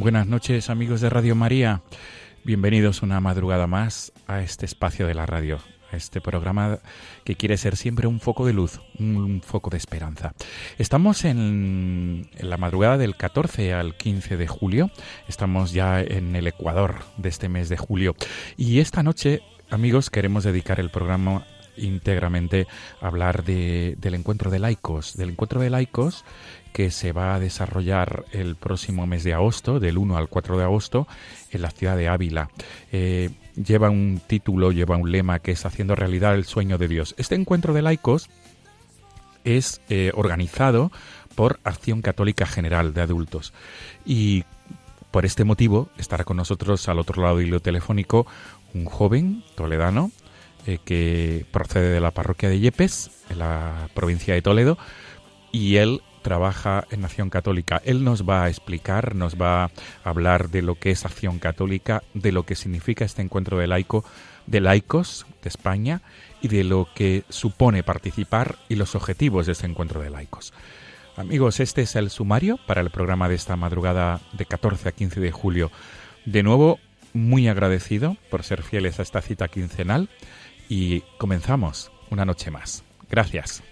Buenas noches amigos de Radio María, bienvenidos una madrugada más a este espacio de la radio, a este programa que quiere ser siempre un foco de luz, un foco de esperanza. Estamos en, en la madrugada del 14 al 15 de julio, estamos ya en el Ecuador de este mes de julio. Y esta noche amigos queremos dedicar el programa íntegramente a hablar de- del encuentro de laicos, del encuentro de laicos que se va a desarrollar el próximo mes de agosto, del 1 al 4 de agosto, en la ciudad de Ávila. Eh, lleva un título, lleva un lema que es Haciendo realidad el sueño de Dios. Este encuentro de laicos es eh, organizado por Acción Católica General de Adultos. Y por este motivo estará con nosotros al otro lado del hilo telefónico un joven toledano eh, que procede de la parroquia de Yepes, en la provincia de Toledo, y él trabaja en Acción Católica. Él nos va a explicar, nos va a hablar de lo que es Acción Católica, de lo que significa este encuentro de laico, de laicos de España y de lo que supone participar y los objetivos de este encuentro de laicos. Amigos, este es el sumario para el programa de esta madrugada de 14 a 15 de julio. De nuevo, muy agradecido por ser fieles a esta cita quincenal y comenzamos una noche más. Gracias.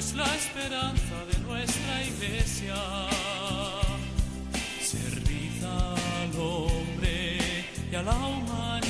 Sois la esperanza de nuestra iglesia. Servid al hombre y a la humanidad.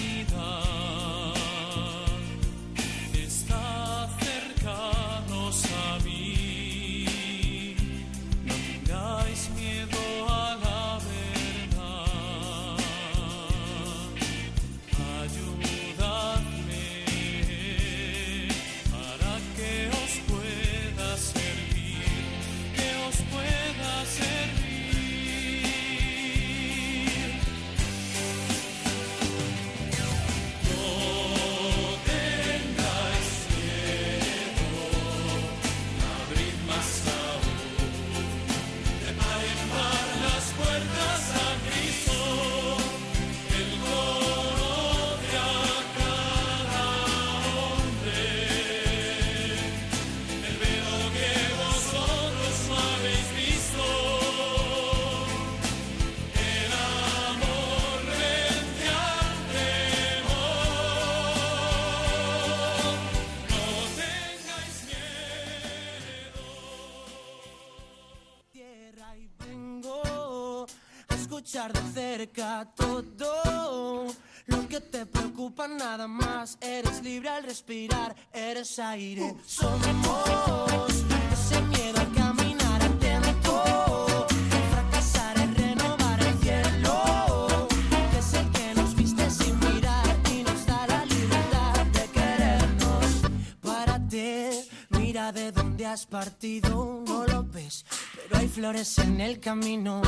Buenos Somos ese miedo al caminar atento. Fracasar es renovar el cielo. Que es el que nos viste sin mirar y nos da la libertad de querernos. Párate, mira de dónde has partido. No lo ves, pero hay flores en el camino.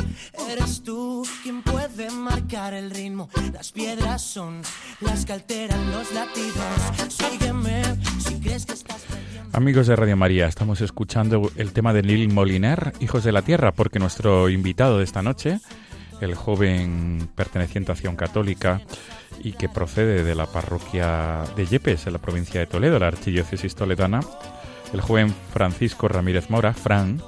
Eres tú quien puede marcar el ritmo. Las piedras son las que alteran los latidos. Sígueme Amigos de Radio María, estamos escuchando el tema de Neil Moliner, Hijos de la Tierra, porque nuestro invitado de esta noche, el joven perteneciente a Acción Católica y que procede de la parroquia de Yepes, en la provincia de Toledo, la archidiócesis toledana, el joven Francisco Ramírez Mora, Fran,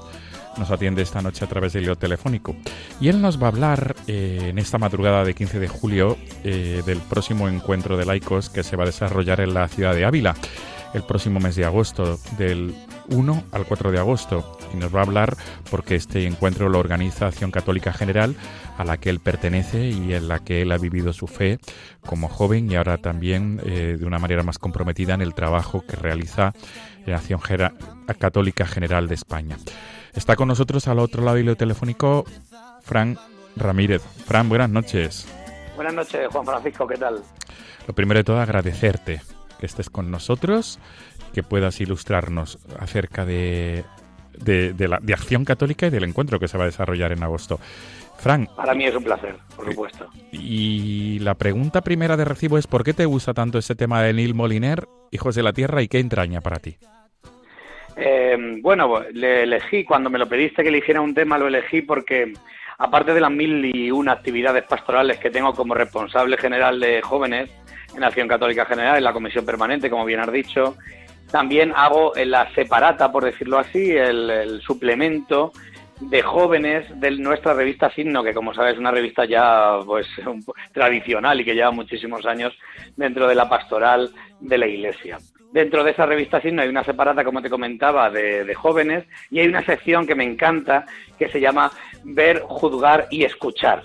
nos atiende esta noche a través del hilo telefónico. Y él nos va a hablar eh, en esta madrugada de 15 de julio eh, del próximo encuentro de laicos que se va a desarrollar en la ciudad de Ávila el próximo mes de agosto, del 1 al 4 de agosto. Y nos va a hablar porque este encuentro lo organiza Acción Católica General, a la que él pertenece y en la que él ha vivido su fe como joven y ahora también eh, de una manera más comprometida en el trabajo que realiza en Acción Gera- Católica General de España. Está con nosotros al otro lado del hilo telefónico Fran Ramírez. Fran, buenas noches. Buenas noches, Juan Francisco, ¿qué tal? Lo primero de todo, agradecerte que estés con nosotros, que puedas ilustrarnos acerca de, de, de la, de Acción Católica y del encuentro que se va a desarrollar en agosto. Fran, Para mí es un placer, por supuesto. y la pregunta primera de recibo es ¿por qué te gusta tanto ese tema de Neil Moliner, Hijos de la Tierra, y qué entraña para ti? Eh, bueno, le elegí, cuando me lo pediste que eligiera un tema, lo elegí porque, aparte de las mil y una actividades pastorales que tengo como responsable general de jóvenes en Acción Católica General, en la Comisión Permanente, como bien has dicho, también hago en la separata, por decirlo así, el, suplemento de jóvenes de nuestra revista Signo, que como sabes es una revista ya pues un tradicional y que lleva muchísimos años dentro de la pastoral de la Iglesia. Dentro de esa revista Signo hay una separata, como te comentaba, de, de jóvenes y hay una sección que me encanta que se llama Ver, Juzgar y Escuchar,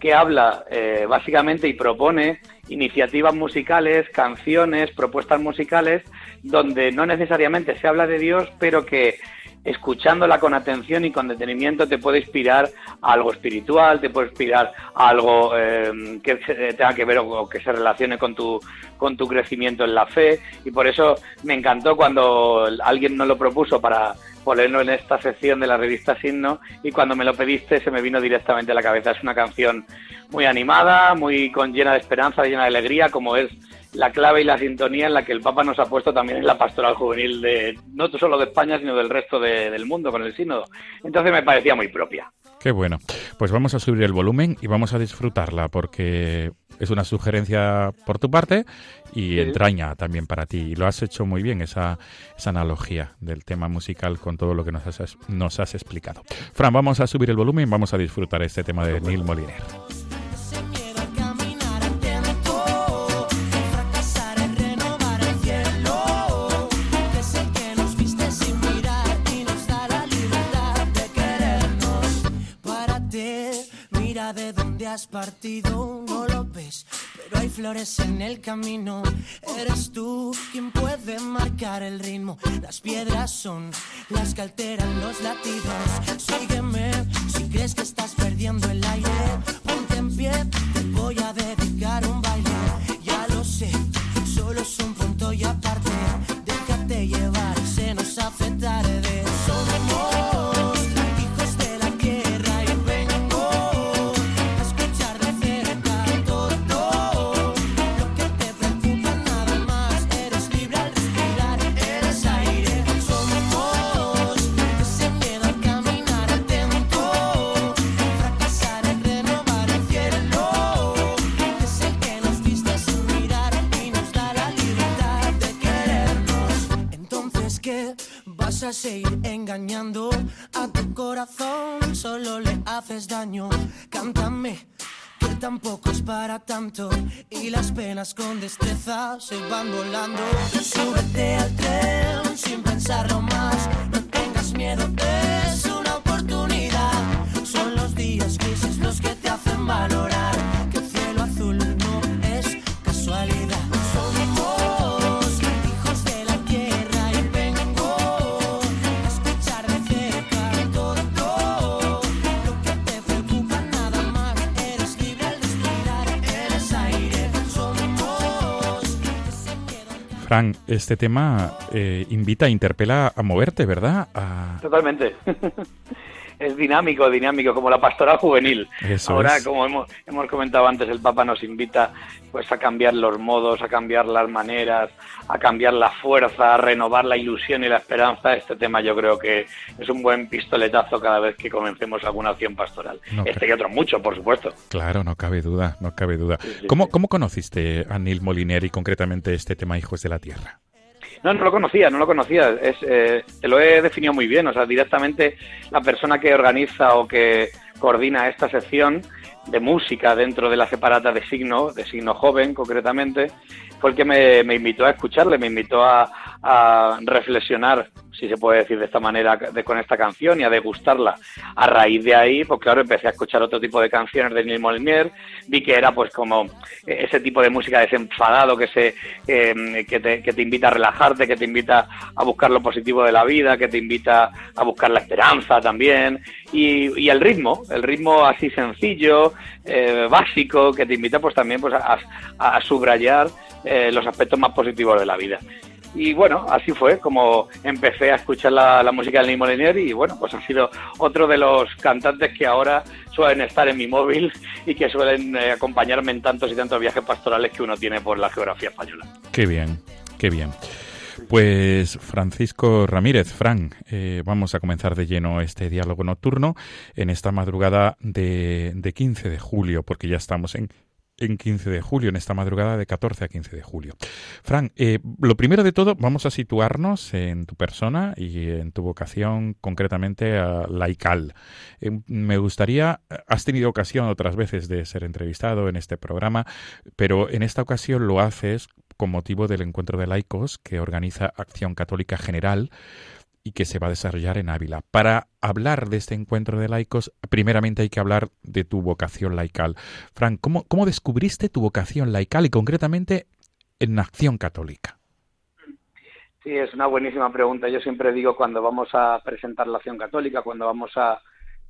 que habla eh, básicamente y propone iniciativas musicales, canciones, propuestas musicales, donde no necesariamente se habla de Dios, pero que escuchándola con atención y con detenimiento te puede inspirar a algo espiritual, te puede inspirar a algo eh, que tenga que ver o que se relacione con tu, con tu crecimiento en la fe. Y por eso me encantó cuando alguien nos lo propuso para ponerlo en esta sección de la revista Signo y cuando me lo pediste se me vino directamente a la cabeza. Es una canción muy animada, muy con llena de esperanza, llena de alegría, como es la clave y la sintonía en la que el Papa nos ha puesto también en la pastoral juvenil de no solo de España, sino del resto de- del mundo con el sínodo. Entonces me parecía muy propia. Qué bueno. Pues vamos a subir el volumen y vamos a disfrutarla porque es una sugerencia por tu parte y entraña también para ti. Y lo has hecho muy bien, esa, esa analogía del tema musical con todo lo que nos has, nos has explicado. Fran, vamos a subir el volumen y vamos a disfrutar este tema de Neil Moliner. Ese miedo a caminar atento, fracasar en renovar el cielo, que es el que nos viste sin mirar y nos da la libertad de querernos. Párate, mira de dónde has partido, no pero hay flores en el camino. Eres tú quien puede marcar el ritmo. Las piedras son las que alteran los latidos. Sígueme si crees que estás perdiendo el aire. Ponte en pie, te voy a dedicar un baile. Ya lo sé, solo es Vas a seguir engañando a tu corazón, solo le haces daño. Cántame que tampoco es para tanto y las penas con destreza se van volando. Súbete al tren sin pensarlo más, no tengas miedo, es una oportunidad. Son los días grises los que te hacen valorar Fran, este tema eh, invita, interpela a moverte, ¿verdad? Totalmente. es dinámico, dinámico, como la pastoral juvenil. Ahora, como hemos, hemos comentado antes, el Papa nos invita pues a cambiar los modos, a cambiar las maneras, a cambiar la fuerza, a renovar la ilusión y la esperanza. Este tema yo creo que es un buen pistoletazo cada vez que comencemos alguna acción pastoral. este y otro mucho, por supuesto. Claro, no cabe duda, no cabe duda. ¿Cómo, ¿Cómo conociste a Neil Moliner y concretamente este tema Hijos de la Tierra? No, no lo conocía, no lo conocía. Es, eh, te lo he definido muy bien. O sea, directamente la persona que organiza o que coordina esta sección de música dentro de la separata de signo, de signo joven concretamente, fue el que me, me invitó a escucharle, me invitó a, a reflexionar si se puede decir de esta manera, con esta canción y a degustarla. A raíz de ahí, pues claro, empecé a escuchar otro tipo de canciones de Neil Molinier, vi que era pues como ese tipo de música desenfadado que, se, em, que, te, que te invita a relajarte, que te invita a buscar lo positivo de la vida, que te invita a buscar la esperanza también, y, y el ritmo, el ritmo así sencillo, eh, básico, que te invita pues también pues a, a subrayar los aspectos más positivos de la vida. Y bueno, así fue como empecé a escuchar la, música del Nimo Lenier y bueno, pues ha sido otro de los cantantes que ahora suelen estar en mi móvil y que suelen eh, acompañarme en tantos y tantos viajes pastorales que uno tiene por la geografía española. Qué bien, qué bien. Pues Francisco Ramírez, Fran, eh, vamos a comenzar de lleno este diálogo nocturno en esta madrugada de, de 15 de julio, porque ya estamos en en 15 de julio, en esta madrugada de 14 a 15 de julio. Fran, eh, lo primero de todo, vamos a situarnos en tu persona y en tu vocación concretamente a laical. Eh, me gustaría, has tenido ocasión otras veces de ser entrevistado en este programa, pero en esta ocasión lo haces con motivo del encuentro de laicos que organiza Acción Católica General y que se va a desarrollar en Ávila. Para hablar de este encuentro de laicos, primeramente hay que hablar de tu vocación laical. Frank, ¿cómo, cómo descubriste tu vocación laical y concretamente en Acción Católica? Sí, es una buenísima pregunta. Yo siempre digo cuando vamos a presentar la Acción Católica, cuando vamos a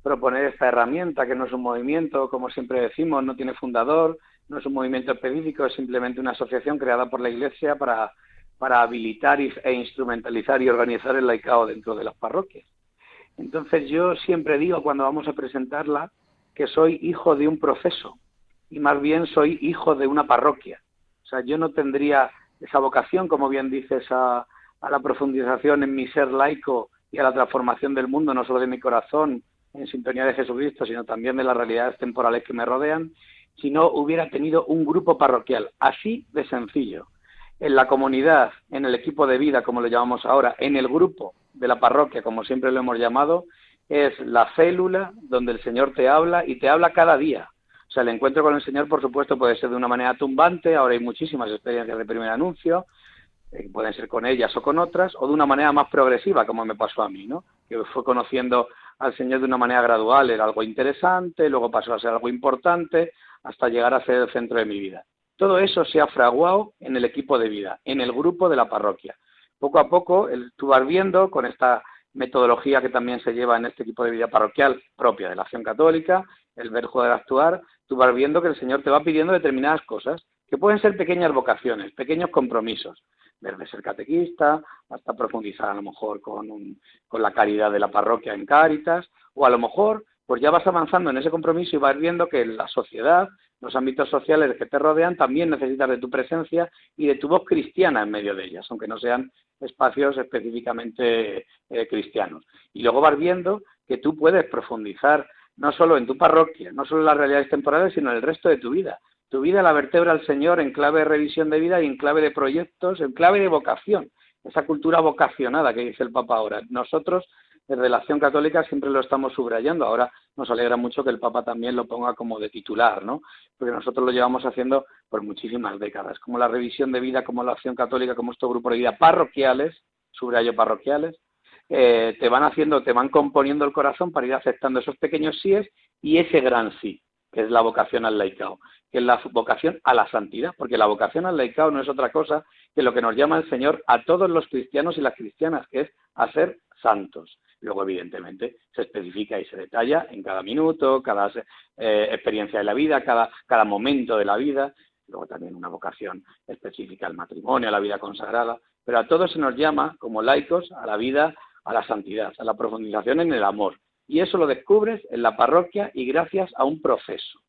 proponer esta herramienta, que no es un movimiento, como siempre decimos, no tiene fundador, no es un movimiento específico, es simplemente una asociación creada por la Iglesia para para habilitar e instrumentalizar y organizar el laicado dentro de las parroquias. Entonces yo siempre digo cuando vamos a presentarla que soy hijo de un proceso y más bien soy hijo de una parroquia. O sea, yo no tendría esa vocación, como bien dices, a, a la profundización en mi ser laico y a la transformación del mundo, no solo de mi corazón en sintonía de Jesucristo, sino también de las realidades temporales que me rodean, si no hubiera tenido un grupo parroquial, así de sencillo en la comunidad, en el equipo de vida, como lo llamamos ahora, en el grupo de la parroquia, como siempre lo hemos llamado, es la célula donde el Señor te habla y te habla cada día. O sea, el encuentro con el Señor, por supuesto, puede ser de una manera tumbante, ahora hay muchísimas experiencias de primer anuncio, eh, pueden ser con ellas o con otras, o de una manera más progresiva, como me pasó a mí, ¿no? Que fue conociendo al Señor de una manera gradual, era algo interesante, luego pasó a ser algo importante, hasta llegar a ser el centro de mi vida. Todo eso se ha fraguado en el equipo de vida, en el grupo de la parroquia. Poco a poco, el, tú vas viendo con esta metodología que también se lleva en este equipo de vida parroquial propia de la acción católica, el verbo del actuar, tú vas viendo que el Señor te va pidiendo determinadas cosas, que pueden ser pequeñas vocaciones, pequeños compromisos, desde ser catequista hasta profundizar a lo mejor con, con la caridad de la parroquia en Cáritas, o a lo mejor pues ya vas avanzando en ese compromiso y vas viendo que la sociedad los ámbitos sociales que te rodean también necesitan de tu presencia y de tu voz cristiana en medio de ellas, aunque no sean espacios específicamente eh, cristianos. Y luego vas viendo que tú puedes profundizar no solo en tu parroquia, no solo en las realidades temporales, sino en el resto de tu vida. Tu vida la vertebra el Señor en clave de revisión de vida y en clave de proyectos, en clave de vocación, esa cultura vocacionada que dice el Papa ahora. Nosotros de relación católica siempre lo estamos subrayando. Ahora nos alegra mucho que el Papa también lo ponga como de titular, ¿no? Porque nosotros lo llevamos haciendo por muchísimas décadas, como la revisión de vida, como la acción católica, como estos grupos de vida parroquiales, subrayo parroquiales, eh, te van haciendo, te van componiendo el corazón para ir aceptando esos pequeños síes y ese gran sí, que es la vocación al laicao, que es la vocación a la santidad, porque la vocación al laicao no es otra cosa que lo que nos llama el Señor a todos los cristianos y las cristianas, que es a ser santos. Luego, evidentemente, se especifica y se detalla en cada minuto, cada eh, experiencia de la vida, cada, cada momento de la vida. luego también una vocación específica al matrimonio, a la vida consagrada, pero a todos se nos llama, como laicos, a la vida, a la santidad, a la profundización en el amor. Y eso lo descubres en la parroquia y gracias a un proceso.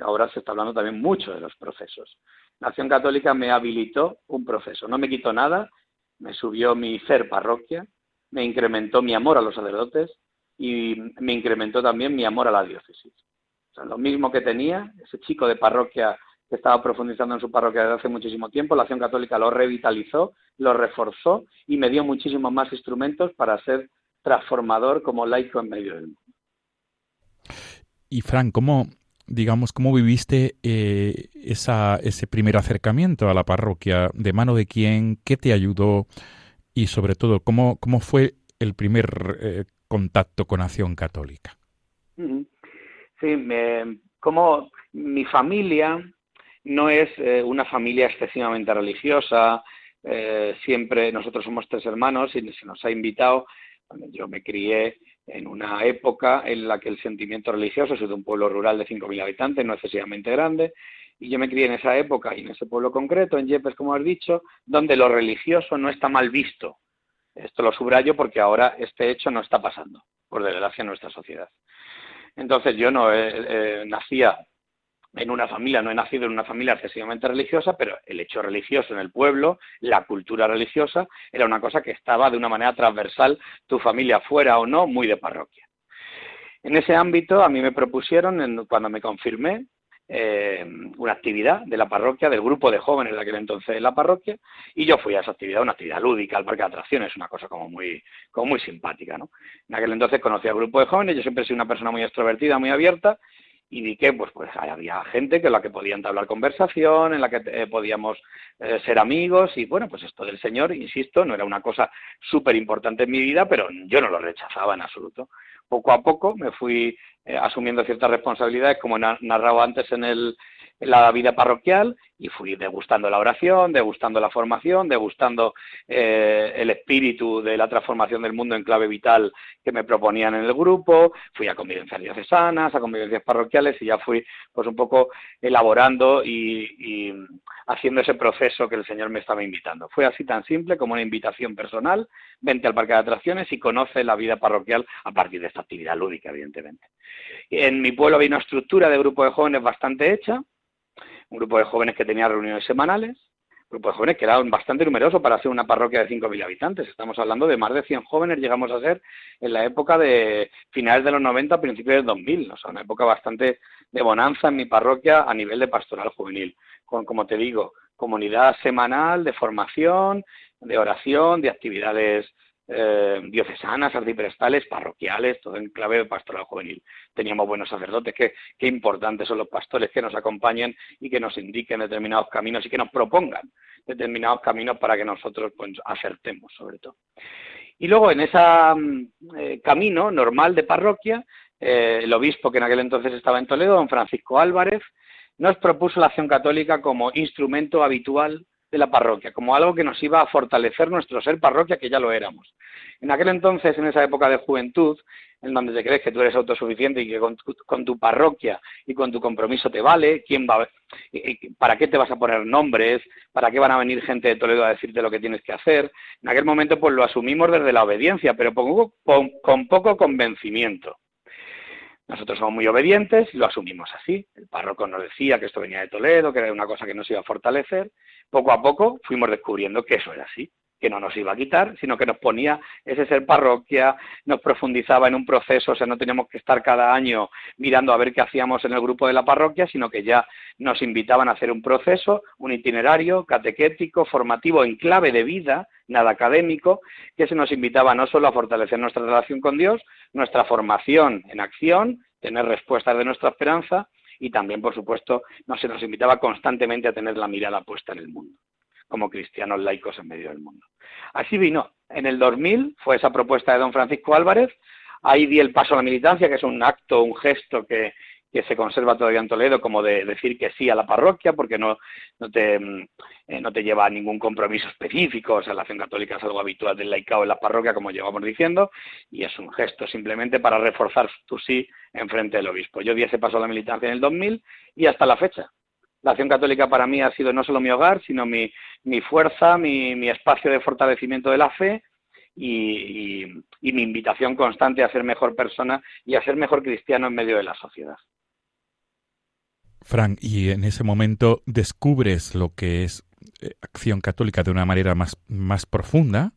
Ahora se está hablando también mucho de los procesos. La acción católica me habilitó un proceso, no me quitó nada, me subió mi ser parroquia, me incrementó mi amor a los sacerdotes y me incrementó también mi amor a la diócesis. O sea, lo mismo que tenía, ese chico de parroquia que estaba profundizando en su parroquia desde hace muchísimo tiempo, la acción católica lo revitalizó, lo reforzó y me dio muchísimos más instrumentos para ser transformador como laico en medio del mundo. Y Fran, ¿cómo, digamos, cómo viviste eh, esa, ese primer acercamiento a la parroquia? ¿De mano de quién? ¿Qué te ayudó? Y sobre todo, ¿cómo, cómo fue el primer eh, contacto con Acción Católica? Sí, me, como mi familia no es eh, una familia excesivamente religiosa, eh, siempre nosotros somos tres hermanos y se nos ha invitado, yo me crié en una época en la que el sentimiento religioso, soy de un pueblo rural de 5.000 habitantes, no excesivamente grande, y yo me crié en esa época y en ese pueblo concreto, en Yepes, como has dicho, donde lo religioso no está mal visto. Esto lo subrayo porque ahora este hecho no está pasando, por desgracia, en nuestra sociedad. Entonces yo no eh, nacía en una familia, no he nacido en una familia excesivamente religiosa, pero el hecho religioso en el pueblo, la cultura religiosa, era una cosa que estaba de una manera transversal, tu familia fuera o no, muy de parroquia. En ese ámbito a mí me propusieron, cuando me confirmé, eh, una actividad de la parroquia, del grupo de jóvenes de aquel entonces de la parroquia, y yo fui a esa actividad, una actividad lúdica, al parque de atracciones, una cosa como muy, como muy simpática, ¿no? En aquel entonces conocí al grupo de jóvenes, yo siempre he sido una persona muy extrovertida, muy abierta, y vi que pues, pues había gente con la que podían hablar conversación, en la que eh, podíamos eh, ser amigos y bueno, pues esto del Señor, insisto, no era una cosa súper importante en mi vida, pero yo no lo rechazaba en absoluto. Poco a poco me fui eh, asumiendo ciertas responsabilidades, como he narrado antes en el, la vida parroquial y fui degustando la oración, degustando la formación, degustando eh, el espíritu de la transformación del mundo en clave vital que me proponían en el grupo, fui a convivencias diocesanas, a convivencias parroquiales y ya fui pues un poco elaborando y, y haciendo ese proceso que el Señor me estaba invitando. Fue así tan simple como una invitación personal, vente al parque de atracciones y conoce la vida parroquial a partir de esta actividad lúdica, evidentemente. En mi pueblo había una estructura de grupo de jóvenes bastante hecha, un grupo de jóvenes que tenía reuniones semanales, un grupo de jóvenes que era bastante numeroso para ser una parroquia de 5.000 habitantes. Estamos hablando de más de 100 jóvenes, llegamos a ser en la época de finales de los 90, principios del 2000, o sea, una época bastante de bonanza en mi parroquia a nivel de pastoral juvenil, con, como te digo, comunidad semanal de formación, de oración, de actividades eh, diocesanas, arciprestales, parroquiales, todo en clave de pastoral juvenil. Teníamos buenos sacerdotes, qué, qué importantes son los pastores que nos acompañen y que nos indiquen determinados caminos y que nos propongan determinados caminos para que nosotros pues, acertemos, sobre todo. Y luego en ese mm, eh, camino normal de parroquia, eh, el obispo que en aquel entonces estaba en Toledo, don Francisco Álvarez, nos propuso la acción católica como instrumento habitual de la parroquia, como algo que nos iba a fortalecer nuestro ser parroquia, que ya lo éramos. En aquel entonces, en esa época de juventud, en donde te crees que tú eres autosuficiente y que con tu, parroquia y con tu compromiso te vale, quién va, para qué te vas a poner nombres, para qué van a venir gente de Toledo a decirte lo que tienes que hacer. En aquel momento, pues lo asumimos desde la obediencia, pero con poco convencimiento. Nosotros somos muy obedientes y lo asumimos así. El párroco nos decía que esto venía de Toledo, que era una cosa que nos iba a fortalecer. Poco a poco fuimos descubriendo que eso era así, que no nos iba a quitar, sino que nos ponía ese ser parroquia, nos profundizaba en un proceso, o sea, no teníamos que estar cada año mirando a ver qué hacíamos en el grupo de la parroquia, sino que ya nos invitaban a hacer un proceso, un itinerario catequético, formativo, en clave de vida, nada académico, que se nos invitaba no solo a fortalecer nuestra relación con Dios, nuestra formación en acción, tener respuestas de nuestra esperanza y también, por supuesto, no se nos invitaba constantemente a tener la mirada puesta en el mundo, como cristianos laicos en medio del mundo. Así vino. En el 2000 fue esa propuesta de don Francisco Álvarez, ahí di el paso a la militancia, que es un acto, un gesto que, que se conserva todavía en Toledo, como de decir que sí a la parroquia, porque no, no, te, eh, no te lleva a ningún compromiso específico, o sea, la acción católica es algo habitual del laicado en la parroquia, como llevamos diciendo, y es un gesto simplemente para reforzar tu sí en frente del obispo. Yo di ese paso a la militancia en el 2000 y hasta la fecha. La acción católica para mí ha sido no solo mi hogar, sino mi, mi fuerza, mi, mi espacio de fortalecimiento de la fe y, mi invitación constante a ser mejor persona y a ser mejor cristiano en medio de la sociedad. Frank, y en ese momento descubres lo que es eh, acción católica de una manera más, más profunda.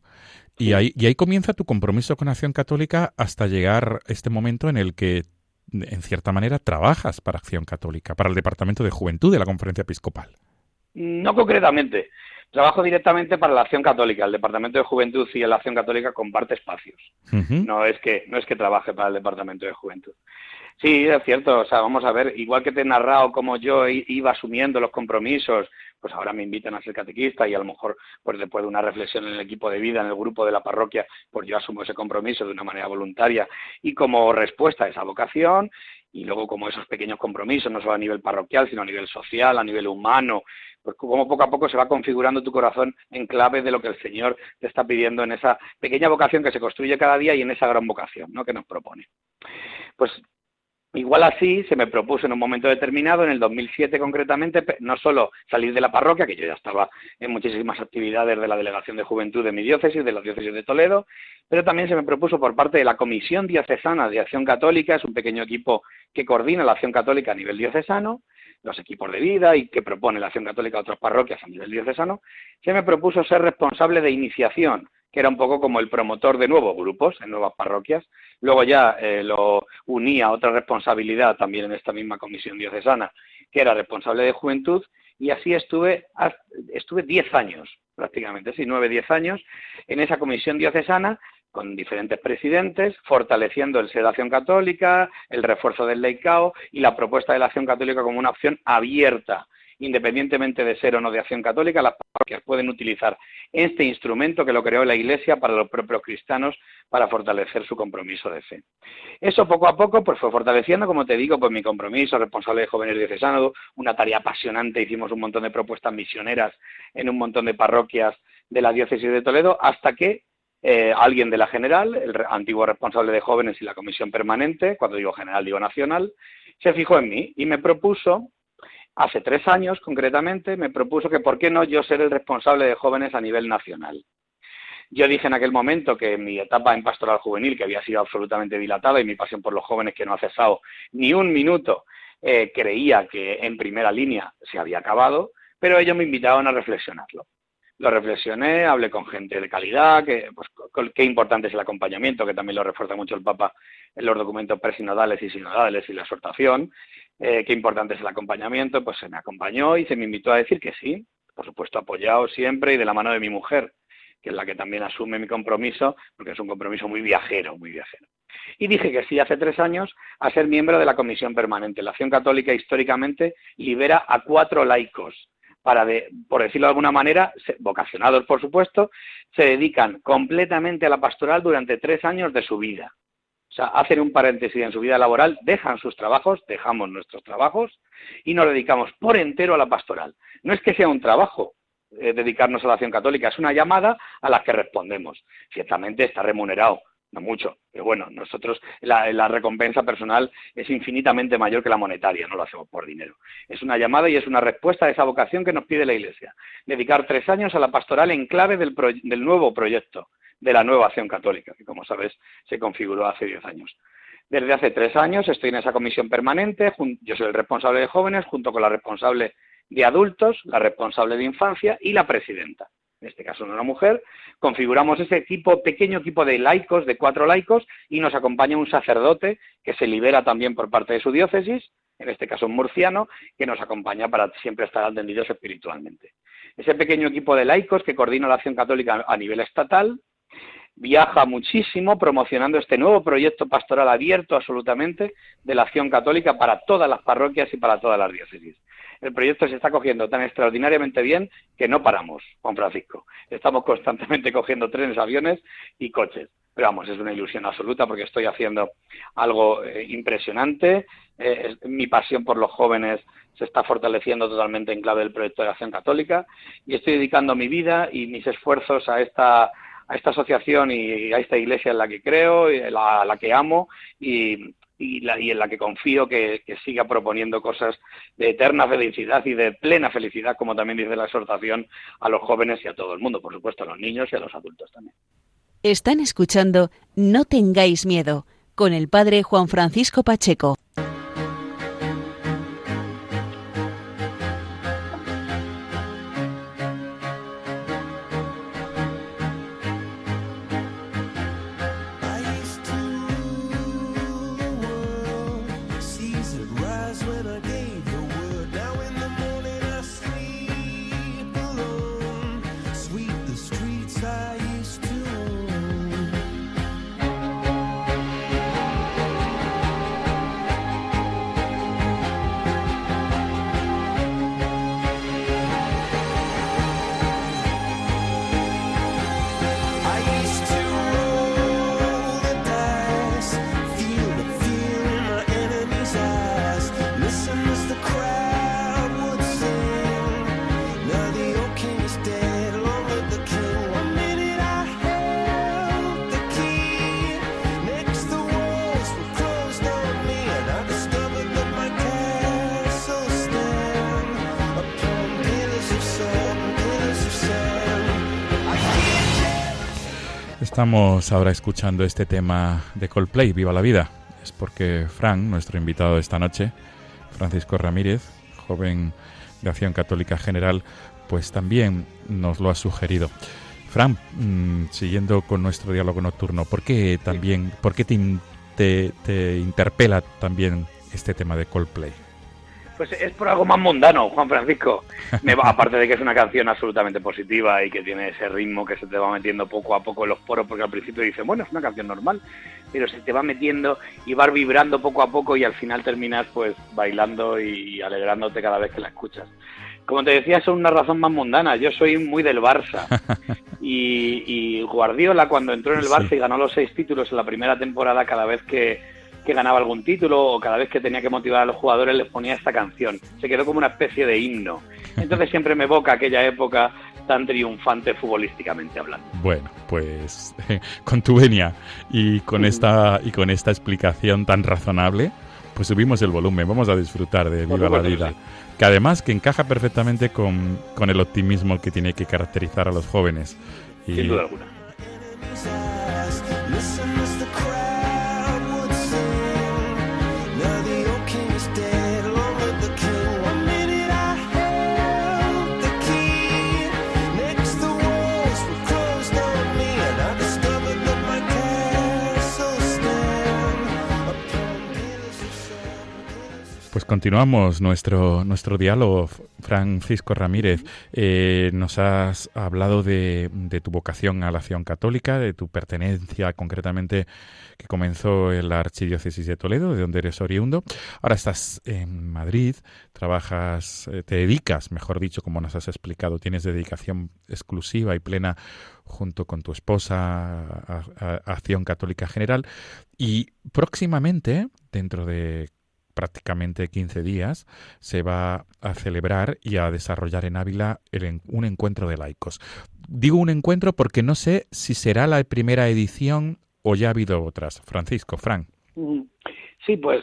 Y ahí, y ahí comienza tu compromiso con Acción Católica hasta llegar este momento en el que, en cierta manera, trabajas para Acción Católica, para el Departamento de Juventud de la Conferencia Episcopal. No concretamente. Trabajo directamente para la Acción Católica. El Departamento de Juventud y la Acción Católica comparte espacios. No es que no es que trabaje para el Departamento de Juventud. Sí, es cierto. O sea, vamos a ver, igual que te he narrado cómo yo iba asumiendo los compromisos, pues ahora me invitan a ser catequista y a lo mejor, pues después de una reflexión en el equipo de vida, en el grupo de la parroquia, pues yo asumo ese compromiso de una manera voluntaria y como respuesta a esa vocación y luego como esos pequeños compromisos, no solo a nivel parroquial, sino a nivel social, a nivel humano, pues como poco a poco se va configurando tu corazón en clave de lo que el Señor te está pidiendo en esa pequeña vocación que se construye cada día y en esa gran vocación ¿no? que nos propone. Pues Igual así se me propuso en un momento determinado, en el 2007 concretamente, no solo salir de la parroquia, que yo ya estaba en muchísimas actividades de la Delegación de Juventud de mi diócesis, de la diócesis de Toledo, pero también se me propuso por parte de la Comisión Diocesana de Acción Católica, es un pequeño equipo que coordina la acción católica a nivel diocesano, los equipos de vida y que propone la acción católica a otras parroquias a nivel diocesano, se me propuso ser responsable de iniciación que era un poco como el promotor de nuevos grupos en nuevas parroquias. Luego ya eh, lo unía a otra responsabilidad también en esta misma comisión diocesana, que era responsable de juventud, y así estuve estuve 10 años, prácticamente, sí, 9, 10 años, en esa comisión diocesana con diferentes presidentes, fortaleciendo el ser acción católica, el refuerzo del leicao y la propuesta de la acción católica como una opción abierta independientemente de ser o no de acción católica, las parroquias pueden utilizar este instrumento que lo creó la Iglesia para los propios cristianos para fortalecer su compromiso de fe. Eso poco a poco pues fue fortaleciendo, como te digo, pues mi compromiso, responsable de jóvenes diocesanos, una tarea apasionante, hicimos un montón de propuestas misioneras en un montón de parroquias de la diócesis de Toledo, hasta que eh, alguien de la general, el antiguo responsable de jóvenes y la comisión permanente, cuando digo general digo nacional, se fijó en mí y me propuso hace tres años concretamente, me propuso que por qué no yo ser el responsable de jóvenes a nivel nacional. Yo dije en aquel momento que mi etapa en pastoral juvenil, que había sido absolutamente dilatada y mi pasión por los jóvenes que no ha cesado ni un minuto, eh, creía que en primera línea se había acabado, pero ellos me invitaban a reflexionarlo. Lo reflexioné, hablé con gente de calidad, que pues, qué importante es el acompañamiento, que también lo refuerza mucho el Papa en los documentos presinodales y sinodales y la exhortación, eh, qué importante es el acompañamiento, pues se me acompañó y se me invitó a decir que sí, por supuesto apoyado siempre y de la mano de mi mujer, que es la que también asume mi compromiso, porque es un compromiso muy viajero, muy viajero. Y dije que sí hace tres años a ser miembro de la Comisión Permanente. La Acción Católica históricamente libera a cuatro laicos para, por decirlo de alguna manera, vocacionados por supuesto, se dedican completamente a la pastoral durante tres años de su vida. O sea, hacen un paréntesis en su vida laboral, dejan sus trabajos, dejamos nuestros trabajos y nos dedicamos por entero a la pastoral. No es que sea un trabajo eh, dedicarnos a la acción católica, es una llamada a la que respondemos. Ciertamente está remunerado, no mucho, pero bueno, nosotros la, recompensa personal es infinitamente mayor que la monetaria, no lo hacemos por dinero. Es una llamada y es una respuesta a esa vocación que nos pide la Iglesia. Dedicar tres años a la pastoral en clave del nuevo proyecto, de la nueva acción católica, que como sabes se configuró hace diez años. Desde hace tres años estoy en esa comisión permanente, yo soy el responsable de jóvenes junto con la responsable de adultos, la responsable de infancia y la presidenta, en este caso una mujer, configuramos ese equipo, pequeño equipo de laicos, de cuatro laicos, y nos acompaña un sacerdote que se libera también por parte de su diócesis, en este caso un murciano, que nos acompaña para siempre estar atendidos espiritualmente. Ese pequeño equipo de laicos que coordina la acción católica a nivel estatal, viaja muchísimo promocionando este nuevo proyecto pastoral abierto absolutamente de la acción católica para todas las parroquias y para todas las diócesis. El proyecto se está cogiendo tan extraordinariamente bien que no paramos, Juan Francisco. Estamos constantemente cogiendo trenes, aviones y coches. Pero vamos, es una ilusión absoluta porque estoy haciendo algo eh, impresionante. Eh, mi pasión por los jóvenes se está fortaleciendo totalmente en clave del proyecto de acción católica y estoy dedicando mi vida y mis esfuerzos a esta a esta asociación y a esta iglesia en la que creo, y a la, que amo, la, y en la que confío que, que, siga proponiendo cosas de eterna felicidad y de plena felicidad, como también dice la exhortación a los jóvenes y a todo el mundo, por supuesto a los niños y a los adultos también. Están escuchando No tengáis miedo con el padre Juan Francisco Pacheco. Estamos ahora escuchando este tema de Coldplay, Viva la Vida. Es porque Frank, nuestro invitado de esta noche, Francisco Ramírez, joven de Acción Católica General, pues también nos lo ha sugerido. Fran, mm, siguiendo con nuestro diálogo nocturno, ¿por qué también, por qué te, te interpela también este tema de Coldplay? Pues es por algo más mundano, Juan Francisco. Me va, aparte de que es una canción absolutamente positiva y que tiene ese ritmo que se te va metiendo poco a poco en los poros, porque al principio dices, bueno, es una canción normal, pero se te va metiendo y vas vibrando poco a poco y al final terminas pues bailando y alegrándote cada vez que la escuchas. Como te decía, es una razón más mundana. Yo soy muy del Barça. Y, Guardiola, cuando entró en el Barça y ganó los seis títulos en la primera temporada, cada vez que que ganaba algún título o cada vez que tenía que motivar a los jugadores les ponía esta canción. Se quedó como una especie de himno. Entonces siempre me evoca aquella época tan triunfante futbolísticamente hablando. Bueno, pues con tu venia y con esta y con esta explicación tan razonable, pues subimos el volumen, vamos a disfrutar de Viva la Vida, que además que encaja perfectamente con, con, el optimismo que tiene que caracterizar a los jóvenes. Y, Sin duda alguna. Pues continuamos nuestro, nuestro diálogo, Francisco Ramírez. Eh, nos has hablado de, tu vocación a la acción católica, de tu pertenencia concretamente que comenzó en la Archidiócesis de Toledo, de donde eres oriundo. Ahora estás en Madrid, trabajas, eh, te dedicas, mejor dicho, como nos has explicado, tienes dedicación exclusiva y plena junto con tu esposa a Acción Católica General y próximamente, dentro de prácticamente 15 días, se va a celebrar y a desarrollar en Ávila un encuentro de laicos. Digo un encuentro porque no sé si será la primera edición o ya ha habido otras. Francisco, Frank. Sí, pues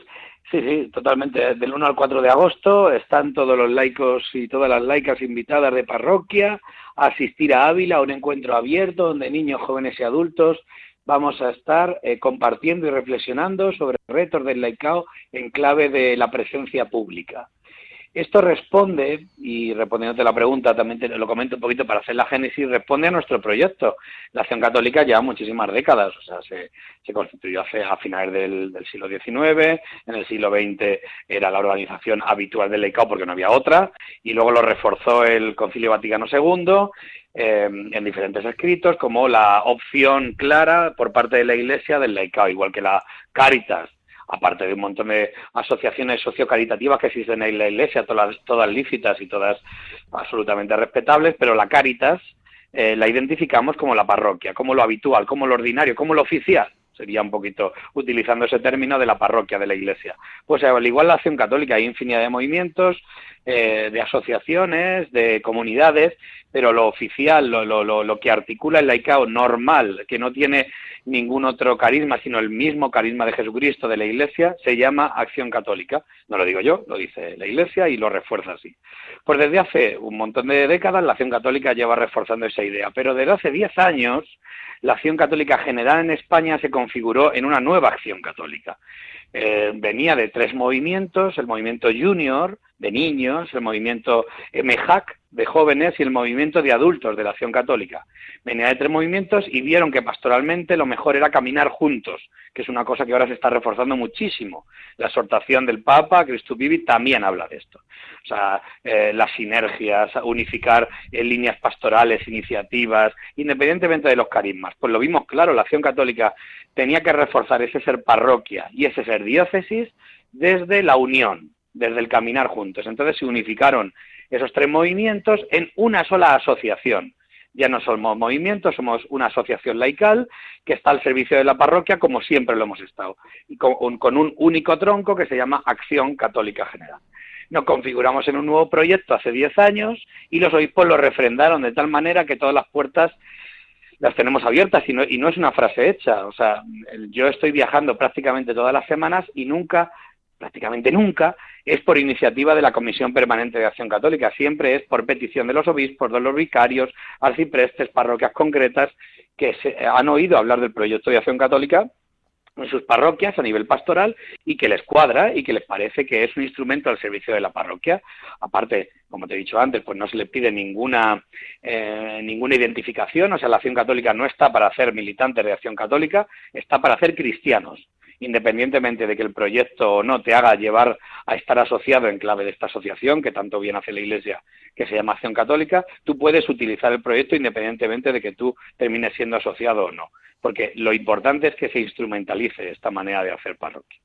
sí, sí, totalmente. Del 1 al 4 de agosto están todos los laicos y todas las laicas invitadas de parroquia a asistir a Ávila a un encuentro abierto donde niños, jóvenes y adultos vamos a estar eh, compartiendo y reflexionando sobre retos del laicao en clave de la presencia pública. Esto responde, y respondiéndote la pregunta, también te lo comento un poquito para hacer la génesis, responde a nuestro proyecto. La acción católica lleva muchísimas décadas, o sea, se, constituyó hace, a finales del, siglo XIX, en el siglo XX era la organización habitual del laicao porque no había otra, y luego lo reforzó el Concilio Vaticano II eh, en diferentes escritos como la opción clara por parte de la Iglesia del laicao, igual que la Caritas, aparte de un montón de asociaciones sociocaritativas que existen en la Iglesia, todas, todas lícitas y todas absolutamente respetables, pero la Caritas eh, la identificamos como la parroquia, como lo habitual, como lo ordinario, como lo oficial sería un poquito utilizando ese término de la parroquia de la iglesia. Pues al igual la acción católica hay infinidad de movimientos, eh, de asociaciones, de comunidades, pero lo oficial, lo, lo, lo, que articula el laicao normal, que no tiene ningún otro carisma, sino el mismo carisma de Jesucristo de la Iglesia, se llama Acción Católica. No lo digo yo, lo dice la Iglesia y lo refuerza así. Pues desde hace un montón de décadas la Acción Católica lleva reforzando esa idea, pero desde hace 10 años la Acción Católica general en España se configuró en una nueva Acción Católica. Eh, venía de tres movimientos, el movimiento junior de niños, el movimiento MEJAC de jóvenes y el movimiento de adultos de la Acción Católica. Venía de tres movimientos y vieron que pastoralmente lo mejor era caminar juntos, que es una cosa que ahora se está reforzando muchísimo. La exhortación del Papa, Cristo Vivi, también habla de esto. O sea, eh, las sinergias, unificar en líneas pastorales, iniciativas, independientemente de los carismas. Pues lo vimos claro, la Acción Católica tenía que reforzar ese ser parroquia y ese ser diócesis desde la unión, desde el caminar juntos. Entonces se unificaron esos tres movimientos en una sola asociación. Ya no somos movimientos, somos una asociación laical que está al servicio de la parroquia como siempre lo hemos estado, y con un único tronco que se llama Acción Católica General. Nos configuramos en un nuevo proyecto hace diez años y los obispos lo refrendaron de tal manera que todas las puertas las tenemos abiertas y no, y no es una frase hecha. O sea, yo estoy viajando prácticamente todas las semanas y nunca prácticamente nunca, es por iniciativa de la Comisión Permanente de Acción Católica, siempre es por petición de los obispos, de los vicarios, arciprestes, parroquias concretas que se han oído hablar del proyecto de Acción Católica en sus parroquias a nivel pastoral y que les cuadra y que les parece que es un instrumento al servicio de la parroquia. Aparte, como te he dicho antes, pues no se le pide ninguna, eh, ninguna identificación, o sea, la acción católica no está para hacer militantes de acción católica, está para hacer cristianos independientemente de que el proyecto no te haga llevar a estar asociado en clave de esta asociación, que tanto bien hace la Iglesia, que se llama Acción Católica, tú puedes utilizar el proyecto independientemente de que tú termines siendo asociado o no, porque lo importante es que se instrumentalice esta manera de hacer parroquia.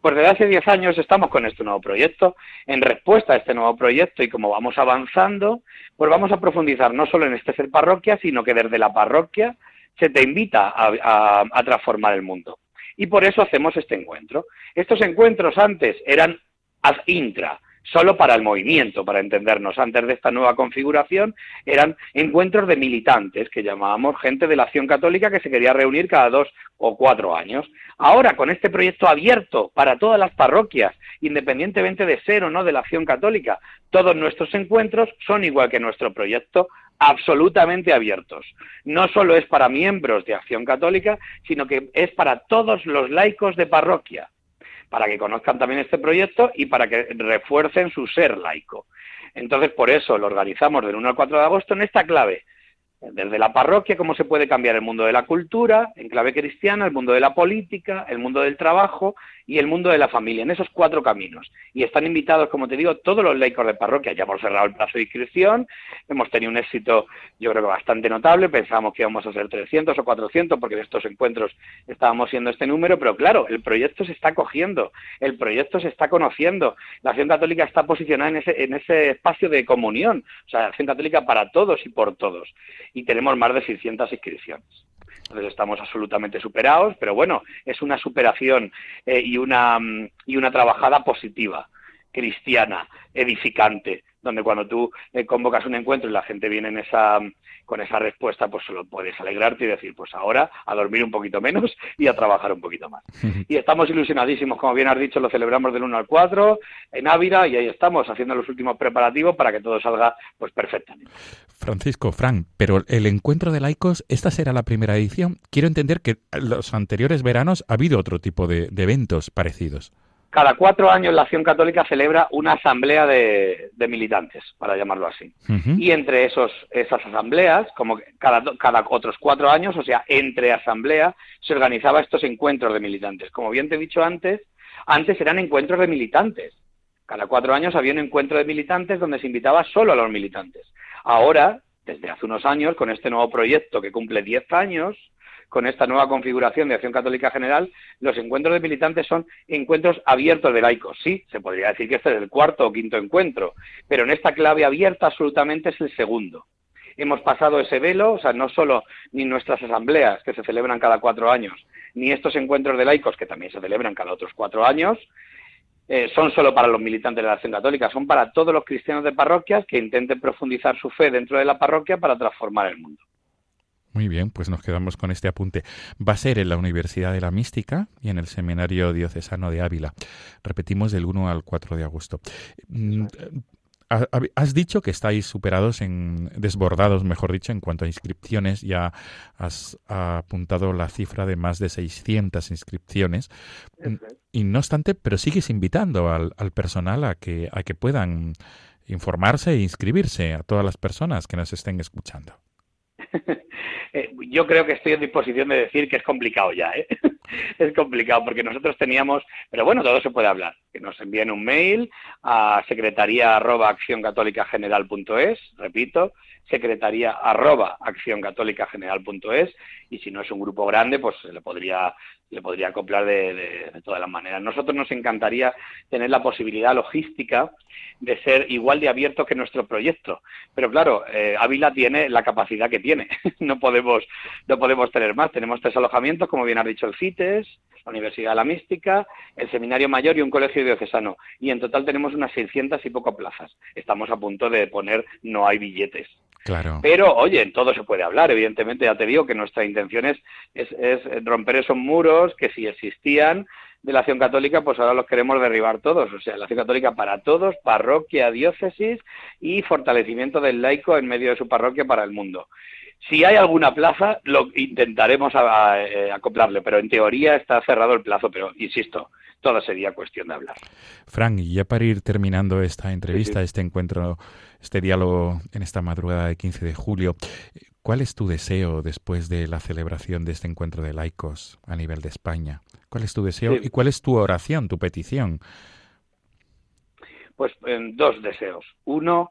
Pues desde hace 10 años estamos con este nuevo proyecto. En respuesta a este nuevo proyecto y como vamos avanzando, pues vamos a profundizar no solo en este ser parroquia, sino que desde la parroquia se te invita a, a transformar el mundo y por eso hacemos este encuentro. Estos encuentros antes eran ad intra, solo para el movimiento, para entendernos. Antes de esta nueva configuración eran encuentros de militantes, que llamábamos gente de la acción católica que se quería reunir cada dos o cuatro años. Ahora, con este proyecto abierto para todas las parroquias, independientemente de ser o no de la acción católica, todos nuestros encuentros son igual que nuestro proyecto absolutamente abiertos. No solo es para miembros de Acción Católica, sino que es para todos los laicos de parroquia, para que conozcan también este proyecto y para que refuercen su ser laico. Entonces, por eso lo organizamos del 1 al 4 de agosto en esta clave, desde la parroquia, cómo se puede cambiar el mundo de la cultura, en clave cristiana, el mundo de la política, el mundo del trabajo y el mundo de la familia, en esos cuatro caminos. Y están invitados, como te digo, todos los laicos de parroquia. Ya hemos cerrado el plazo de inscripción, hemos tenido un éxito, yo creo que bastante notable. Pensábamos que íbamos a ser 300 o 400, porque en estos encuentros estábamos siendo este número, pero claro, el proyecto se está cogiendo, el proyecto se está conociendo. La Acción Católica está posicionada en ese, en ese espacio de comunión, o sea, la Acción Católica para todos y por todos. Y tenemos más de 600 inscripciones. Entonces estamos absolutamente superados, pero bueno, es una superación eh, y, una, mm, y una trabajada positiva, cristiana, edificante, donde cuando tú eh, convocas un encuentro y la gente viene en esa, con esa respuesta, pues solo puedes alegrarte y decir, pues ahora a dormir un poquito menos y a trabajar un poquito más. y estamos ilusionadísimos, como bien has dicho, lo celebramos del 1 al 4 en Ávila y ahí estamos haciendo los últimos preparativos para que todo salga pues perfectamente. Francisco, Fran, pero el encuentro de laicos, esta será la primera edición. Quiero entender que los anteriores veranos ha habido otro tipo de eventos parecidos cada cuatro años la Acción Católica celebra una asamblea de, militantes, para llamarlo así. Y entre esos, esas asambleas, como cada, cada otros cuatro años, o sea, entre asambleas, se organizaba estos encuentros de militantes. Como bien te he dicho antes, antes eran encuentros de militantes. Cada cuatro años había un encuentro de militantes donde se invitaba solo a los militantes. Ahora, desde hace unos años, con este nuevo proyecto que cumple diez años, con esta nueva configuración de Acción Católica General, los encuentros de militantes son encuentros abiertos de laicos. Sí, se podría decir que este es el cuarto o quinto encuentro, pero en esta clave abierta absolutamente es el segundo. Hemos pasado ese velo, o sea, no solo ni nuestras asambleas, que se celebran cada cuatro años, ni estos encuentros de laicos, que también se celebran cada otros cuatro años, eh, son solo para los militantes de la Acción Católica, son para todos los cristianos de parroquias que intenten profundizar su fe dentro de la parroquia para transformar el mundo. Muy bien, pues nos quedamos con este apunte. Va a ser en la Universidad de la Mística y en el Seminario Diocesano de Ávila. Repetimos del 1 al 4 de agosto. Mm, Has dicho que estáis superados en desbordados, mejor dicho, en cuanto a inscripciones. Ya has apuntado la cifra de más de 600 inscripciones. Y no obstante, pero sigues invitando al, al, personal a que a que puedan informarse e inscribirse a todas las personas que nos estén escuchando. Eh, yo creo que estoy en disposición de decir que es complicado ya, ¿eh? es complicado porque nosotros teníamos, pero bueno, todo se puede hablar. Que nos envíen un mail a secretaría arroba repito, secretaría arroba y si no es un grupo grande, pues le podría le podría acoplar de, todas las maneras. Nosotros nos encantaría tener la posibilidad logística de ser igual de abiertos que nuestro proyecto, pero claro, eh, Ávila tiene la capacidad que tiene, no podemos no podemos tener más. Tenemos tres alojamientos, como bien ha dicho el CITES, la Universidad de la Mística, el Seminario Mayor y un colegio diocesano, y en total tenemos unas 600 y poco plazas. Estamos a punto de poner no hay billetes. Pero, oye, en todo se puede hablar, evidentemente, ya te digo que nuestra intención es, es, romper esos muros que si existían de la acción católica, pues ahora los queremos derribar todos. O sea, la acción católica para todos, parroquia, diócesis y fortalecimiento del laico en medio de su parroquia para el mundo. Si hay alguna plaza, lo intentaremos eh, acoplarle, pero en teoría está cerrado el plazo, pero insisto, todo sería cuestión de hablar. Frank, y ya para ir terminando esta entrevista, este encuentro, este diálogo en esta madrugada de 15 de julio, ¿cuál es tu deseo después de la celebración de este encuentro de laicos a nivel de España? ¿Cuál es tu deseo y cuál es tu oración, tu petición? Pues dos deseos. Uno,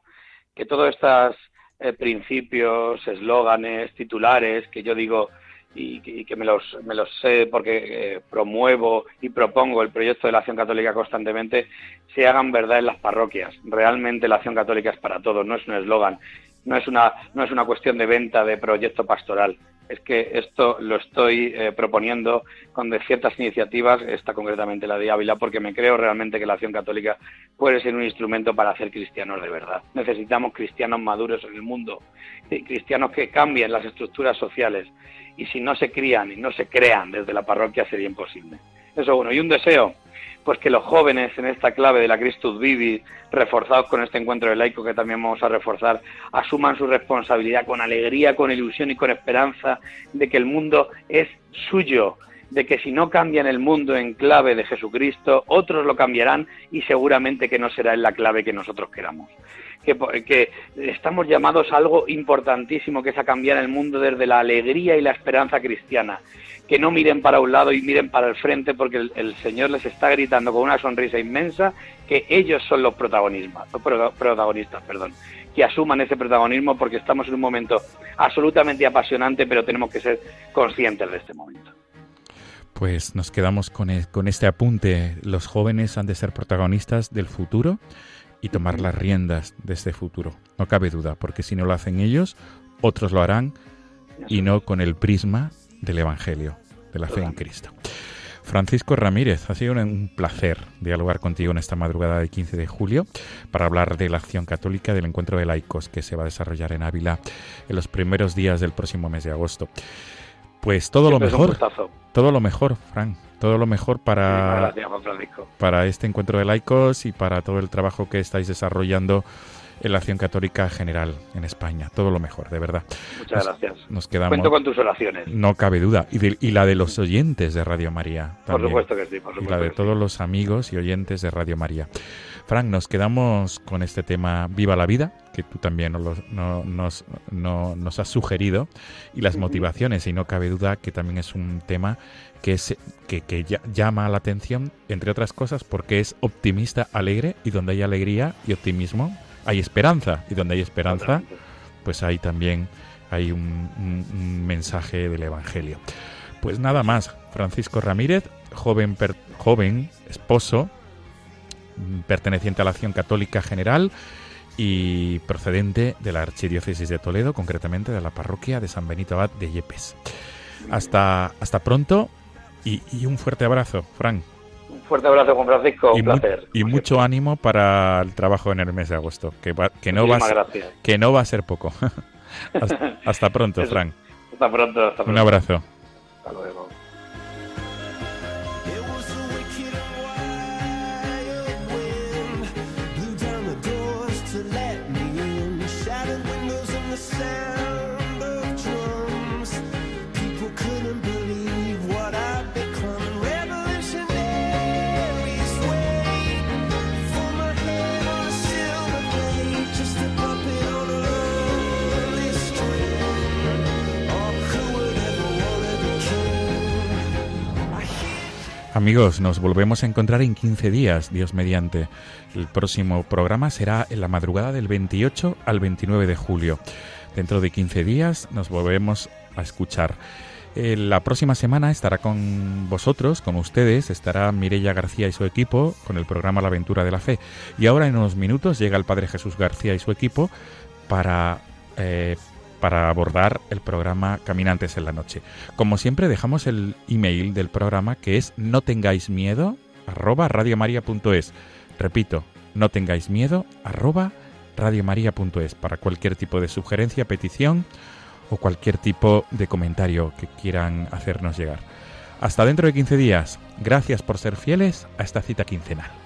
que todos estos eh, principios, eslóganes, titulares, que yo digo y, que me los, me los sé porque eh, promuevo y propongo el proyecto de la acción católica constantemente, se hagan verdad en las parroquias. Realmente la acción católica es para todos, no es un eslogan, no es una, no es una cuestión de venta de proyecto pastoral. Es que esto lo estoy eh, proponiendo con de ciertas iniciativas, esta concretamente la de Ávila, porque me creo realmente que la acción católica puede ser un instrumento para hacer cristianos de verdad. Necesitamos cristianos maduros en el mundo, cristianos que cambien las estructuras sociales, y si no se crían y no se crean desde la parroquia sería imposible. Eso uno. Y un deseo, pues que los jóvenes en esta clave de la Christus Vivi, reforzados con este encuentro de laico que también vamos a reforzar, asuman su responsabilidad con alegría, con ilusión y con esperanza de que el mundo es suyo, de que si no cambian el mundo en clave de Jesucristo, otros lo cambiarán y seguramente que no será en la clave que nosotros queramos que, estamos llamados a algo importantísimo, que es a cambiar el mundo desde la alegría y la esperanza cristiana. Que no miren para un lado y miren para el frente, porque el, Señor les está gritando con una sonrisa inmensa que ellos son los protagonistas, protagonistas, perdón, que asuman ese protagonismo porque estamos en un momento absolutamente apasionante, pero tenemos que ser conscientes de este momento. Pues nos quedamos con, e, con este apunte. Los jóvenes han de ser protagonistas del futuro y tomar las riendas de este futuro. No cabe duda, porque si no lo hacen ellos, otros lo harán y no con el prisma del Evangelio, de la fe en Cristo. Francisco Ramírez, ha sido un placer dialogar contigo en esta madrugada del 15 de julio para hablar de la acción católica del encuentro de laicos que se va a desarrollar en Ávila en los primeros días del próximo mes de agosto. Pues todo lo mejor. Todo lo mejor, Fran todo lo mejor para, para este encuentro de laicos y para todo el trabajo que estáis desarrollando en la acción católica general en España. Todo lo mejor, de verdad. Muchas gracias. Nos quedamos. Cuento con tus oraciones. No cabe duda. Y, y la de los oyentes de Radio María. Por supuesto que sí. Por supuesto y la de todos los amigos y oyentes de Radio María. Frank, nos quedamos con este tema Viva la Vida, que tú también nos, nos, nos has sugerido, y las motivaciones, y no cabe duda que también es un tema que, es, que, que llama la atención, entre otras cosas, porque es optimista, alegre, y donde hay alegría y optimismo, hay esperanza, y donde hay esperanza, pues hay también hay un, mensaje del Evangelio. Pues nada más, Francisco Ramírez, joven, joven esposo, perteneciente a la Acción Católica General y procedente de la Archidiócesis de Toledo, concretamente de la parroquia de San Benito Abad de Yepes. Hasta, hasta pronto y, un fuerte abrazo, Frank. Un Fuerte abrazo, Juan Francisco. y, un mu- placer. y mucho ánimo para el trabajo en el mes de agosto, que, va- que, no, va, a que no va a ser poco. hasta, hasta pronto. Frank. Hasta pronto. Hasta Un pronto. abrazo. Hasta luego. Amigos, nos volvemos a encontrar en 15 días, Dios mediante. El próximo programa será en la madrugada del 28 al 29 de julio. Dentro de 15 días nos volvemos a escuchar. Eh, La próxima semana estará con vosotros, con ustedes, estará Mirella García y su equipo con el programa La Aventura de la Fe. Y ahora en unos minutos llega el Padre Jesús García y su equipo para, eh, para abordar el programa Caminantes en la Noche. Como siempre dejamos el email del programa que es no tengáis miedo arroba radiomaria.es. Repito, no tengáis miedo arroba radiomaria.es para cualquier tipo de sugerencia, petición o cualquier tipo de comentario que quieran hacernos llegar. Hasta dentro de 15 días. Gracias por ser fieles a esta cita quincenal.